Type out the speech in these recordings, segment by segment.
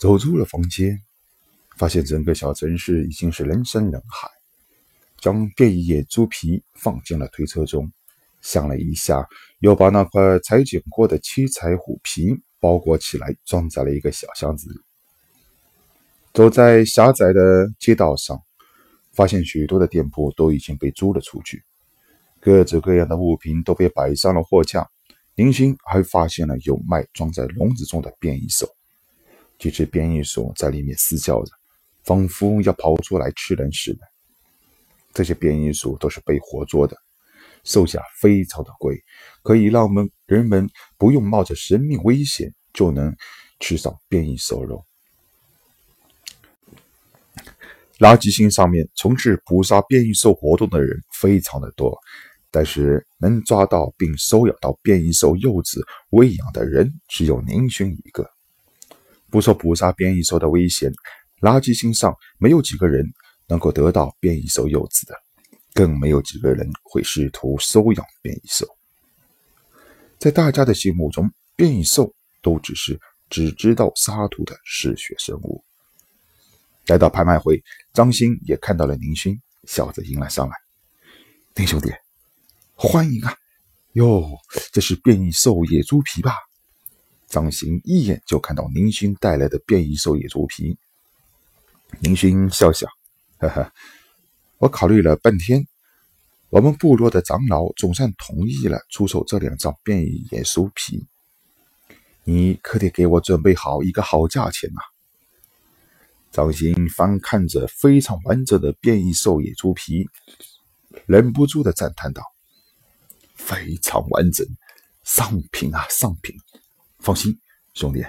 走出了房间，发现整个小城市已经是人山人海。将变异野猪皮放进了推车中，想了一下，又把那块裁剪过的七彩虎皮包裹起来，装在了一个小箱子里。走在狭窄的街道上，发现许多的店铺都已经被租了出去，各种各样的物品都被摆上了货架。林星还发现了有卖装在笼子中的变异兽，几只变异兽在里面嘶叫着，仿佛要跑出来吃人似的。这些变异兽都是被活捉的，售价非常的贵，可以让我们人们不用冒着生命危险就能吃上变异兽肉。垃圾星上面从事捕杀变异兽活动的人非常的多，但是能抓到并收养到变异兽幼子喂养的人只有宁勋一个。不受捕杀变异兽的危险，垃圾星上没有几个人。能够得到变异兽幼子的，更没有几个人会试图收养变异兽。在大家的心目中，变异兽都只是只知道杀戮的嗜血生物。来到拍卖会，张鑫也看到了宁勋，笑着迎了上来：“宁兄弟，欢迎啊！哟，这是变异兽野猪皮吧？”张鑫一眼就看到宁勋带来的变异兽野猪皮，宁勋笑笑。呵呵，我考虑了半天，我们部落的长老总算同意了出售这两张变异野猪皮，你可得给我准备好一个好价钱呐！张鑫翻看着非常完整的变异兽野猪皮，忍不住的赞叹道：“非常完整，上品啊，上品！放心，兄弟，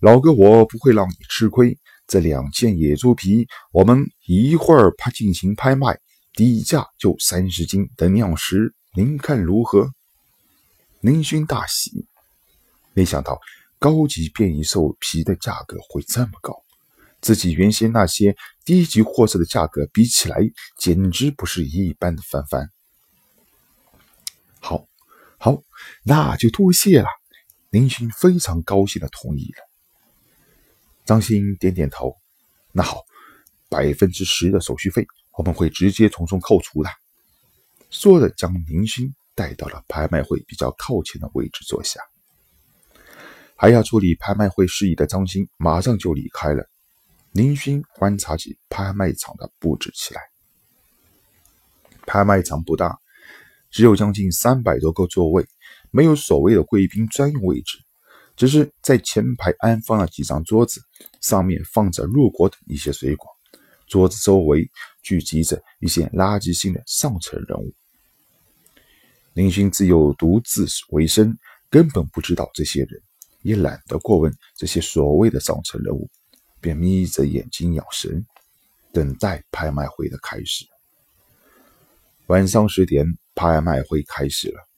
老哥我不会让你吃亏。”这两件野猪皮，我们一会儿拍进行拍卖，底价就三十斤的酿石，您看如何？林勋大喜，没想到高级变异兽皮的价格会这么高，自己原先那些低级货色的价格比起来，简直不是一般的翻番。好，好，那就多谢了。林勋非常高兴的同意了。张鑫点点头，那好，百分之十的手续费我们会直接从中扣除的。说着，将林勋带到了拍卖会比较靠前的位置坐下。还要处理拍卖会事宜的张鑫马上就离开了。林勋观察起拍卖场的布置起来。拍卖场不大，只有将近三百多个座位，没有所谓的贵宾专用位置。只是在前排安放了几张桌子，上面放着入果等一些水果。桌子周围聚集着一些垃圾性的上层人物。林勋自幼独自为生，根本不知道这些人，也懒得过问这些所谓的上层人物，便眯着眼睛养神，等待拍卖会的开始。晚上十点，拍卖会开始了。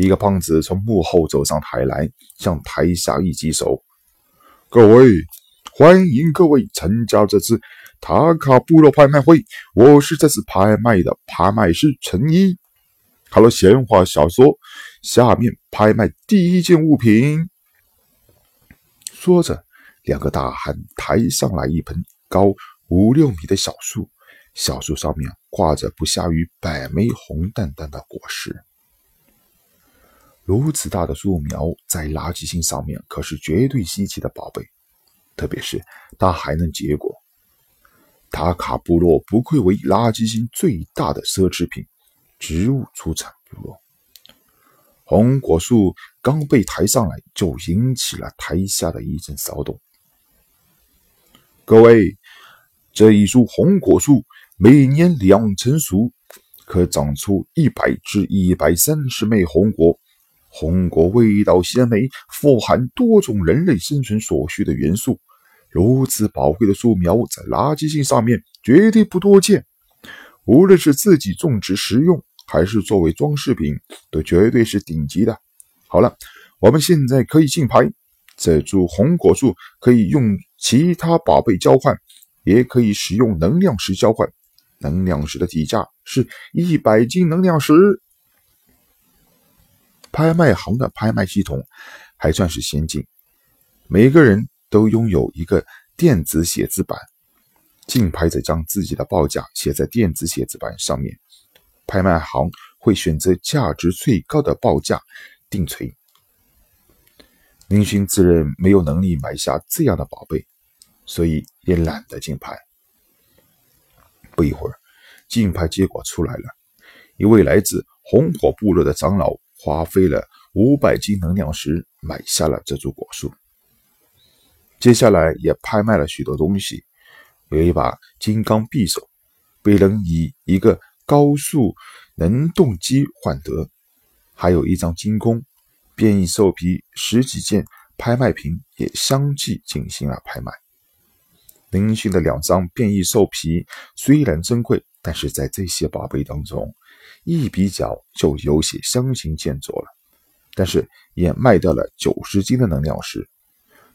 一个胖子从幕后走上台来，向台下一击手：“各位，欢迎各位参加这次塔卡部落拍卖会。我是这次拍卖的拍卖师陈一。好了，闲话少说，下面拍卖第一件物品。”说着，两个大汉抬上来一盆高五六米的小树，小树上面挂着不下于百枚红淡淡的果实。如此大的树苗在垃圾星上面可是绝对稀奇的宝贝，特别是它还能结果。塔卡部落不愧为垃圾星最大的奢侈品植物出产部落。红果树刚被抬上来，就引起了台下的一阵骚动。各位，这一株红果树每年两成熟，可长出一百至一百三十枚红果。红果味道鲜美，富含多种人类生存所需的元素。如此宝贵的树苗，在垃圾星上面绝对不多见。无论是自己种植食用，还是作为装饰品，都绝对是顶级的。好了，我们现在可以竞拍。这株红果树可以用其他宝贝交换，也可以使用能量石交换。能量石的底价是一百斤能量石。拍卖行的拍卖系统还算是先进，每个人都拥有一个电子写字板，竞拍者将自己的报价写在电子写字板上面，拍卖行会选择价值最高的报价定锤。林勋自认没有能力买下这样的宝贝，所以也懒得竞拍。不一会儿，竞拍结果出来了，一位来自红火部落的长老花费了五百斤能量石买下了这株果树。接下来也拍卖了许多东西，有一把金刚匕首，被人以一个高速能动机换得，还有一张金弓。变异兽皮十几件拍卖品也相继进行了拍卖。林勋的两张变异兽皮虽然珍贵，但是在这些宝贝当中，一比较就有些相形见绌了。但是也卖掉了九十斤的能量石，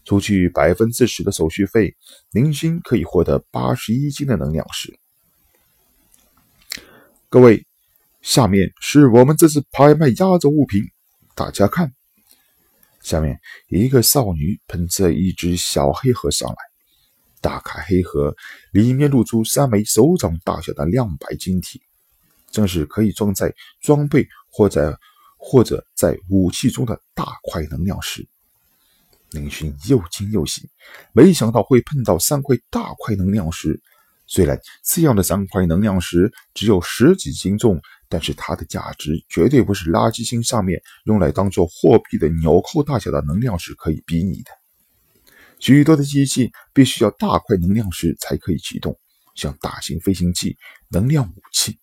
除去百分之十的手续费，林勋可以获得八十一斤的能量石。各位，下面是我们这次拍卖压轴物品。大家看，下面一个少女捧着一只小黑盒上来，打开黑盒，里面露出三枚手掌大小的亮白晶体，正是可以装在装备或者或者在武器中的大块能量石。林勋又惊又喜，没想到会碰到三块大块能量石。虽然这样的三块能量石只有十几斤重。但是它的价值绝对不是垃圾星上面用来当做货币的纽扣大小的能量石可以比拟的。许多的机器必须要大块能量石才可以启动，像大型飞行器、能量武器。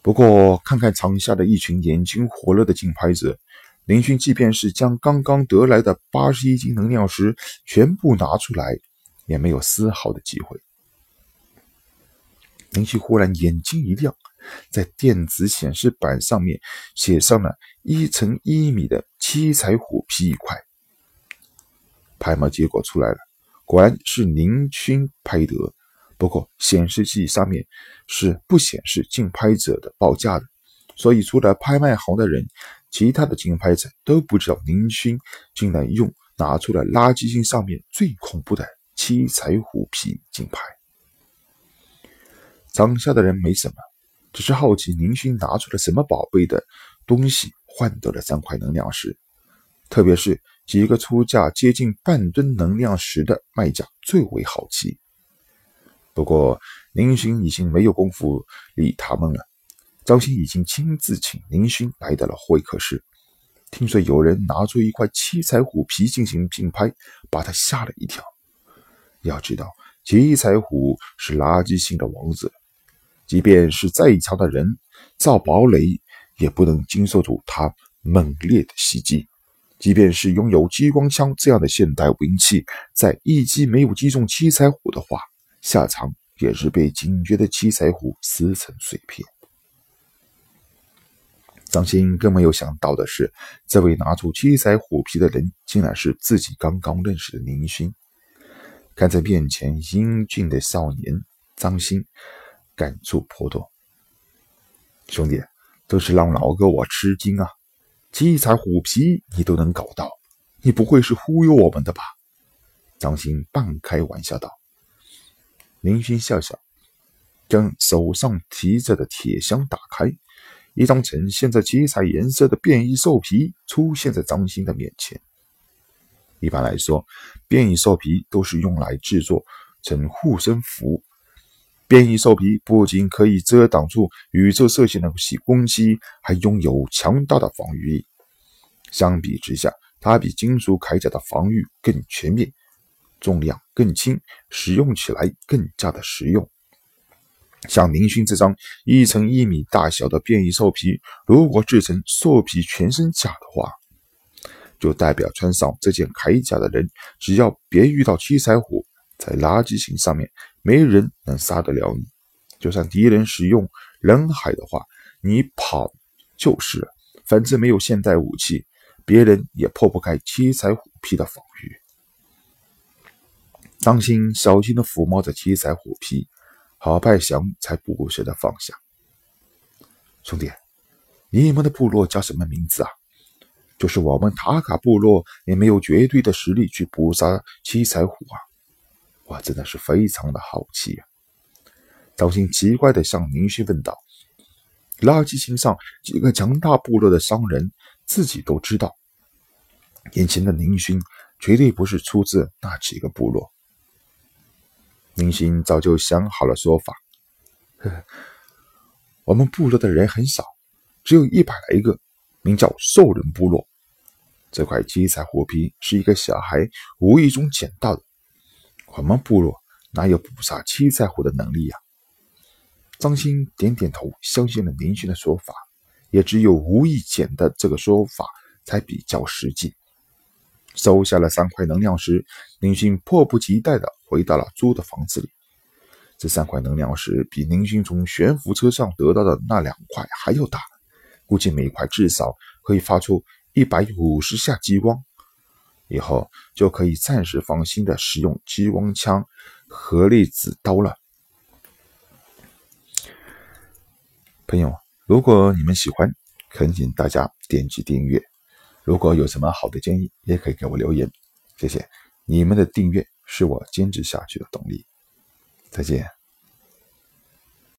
不过，看看场下的一群眼睛火热的竞拍者，林勋即便是将刚刚得来的八十一斤能量石全部拿出来，也没有丝毫的机会。林勋忽然眼睛一亮。在电子显示板上面写上了一乘一米的七彩虎皮一块。拍卖结果出来了，果然是林勋拍得。不过显示器上面是不显示竞拍者的报价的，所以除了拍卖行的人，其他的竞拍者都不知道宁勋竟然用拿出了垃圾星上面最恐怖的七彩虎皮竞拍。场下的人没什么。只是好奇，宁勋拿出了什么宝贝的东西换得了三块能量石，特别是几个出价接近半吨能量石的卖家最为好奇。不过，林勋已经没有功夫理他们了。张鑫已经亲自请林勋来到了会客室，听说有人拿出一块七彩虎皮进行竞拍，把他吓了一跳。要知道，七彩虎是垃圾星的王子。即便是再强的人造堡垒，也不能经受住他猛烈的袭击。即便是拥有激光枪这样的现代武器，在一击没有击中七彩虎的话，下场也是被警觉的七彩虎撕成碎片。张鑫更没有想到的是，这位拿出七彩虎皮的人，竟然是自己刚刚认识的林勋。看在面前英俊的少年张鑫。感触颇多，兄弟，都是让老哥我吃惊啊！七彩虎皮你都能搞到，你不会是忽悠我们的吧？张鑫半开玩笑道。林勋笑笑，将手上提着的铁箱打开，一张呈现着七彩颜色的变异兽皮出现在张鑫的面前。一般来说，变异兽皮都是用来制作成护身符。变异兽皮不仅可以遮挡住宇宙射线的攻击，还拥有强大的防御力。相比之下，它比金属铠甲的防御更全面，重量更轻，使用起来更加的实用。像明勋这张一乘一米大小的变异兽皮，如果制成兽皮全身甲的话，就代表穿上这件铠甲的人，只要别遇到七彩虎，在垃圾型上面。没人能杀得了你，就算敌人使用人海的话，你跑就是。反正没有现代武器，别人也破不开七彩虎皮的防御。张鑫小心的抚摸着七彩虎皮，郝拜祥才不舍得放下。兄弟，你们的部落叫什么名字啊？就是我们塔卡部落也没有绝对的实力去捕杀七彩虎啊！我真的是非常的好奇呀。张鑫奇怪的向宁勋问道：“垃圾星上几个强大部落的商人自己都知道，眼前的宁勋绝对不是出自那几个部落。”宁勋早就想好了说法：“呵呵，我们部落的人很少，只有一百来个，名叫兽人部落。这块七彩虎皮是一个小孩无意中捡到的，我们部落哪有捕杀七彩虎的能力呀？”张鑫点点头，相信了林勋的说法，也只有无意捡的这个说法才比较实际。收下了三块能量石，林勋迫不及待地回到了租的房子里。这三块能量石比林勋从悬浮车上得到的那两块还要大，估计每块至少可以发出一百五十下激光，以后就可以暂时放心的使用激光枪和粒子刀了。朋友，如果你们喜欢，恳请大家点击订阅。如果有什么好的建议，也可以给我留言，谢谢。你们的订阅是我坚持下去的动力。再见。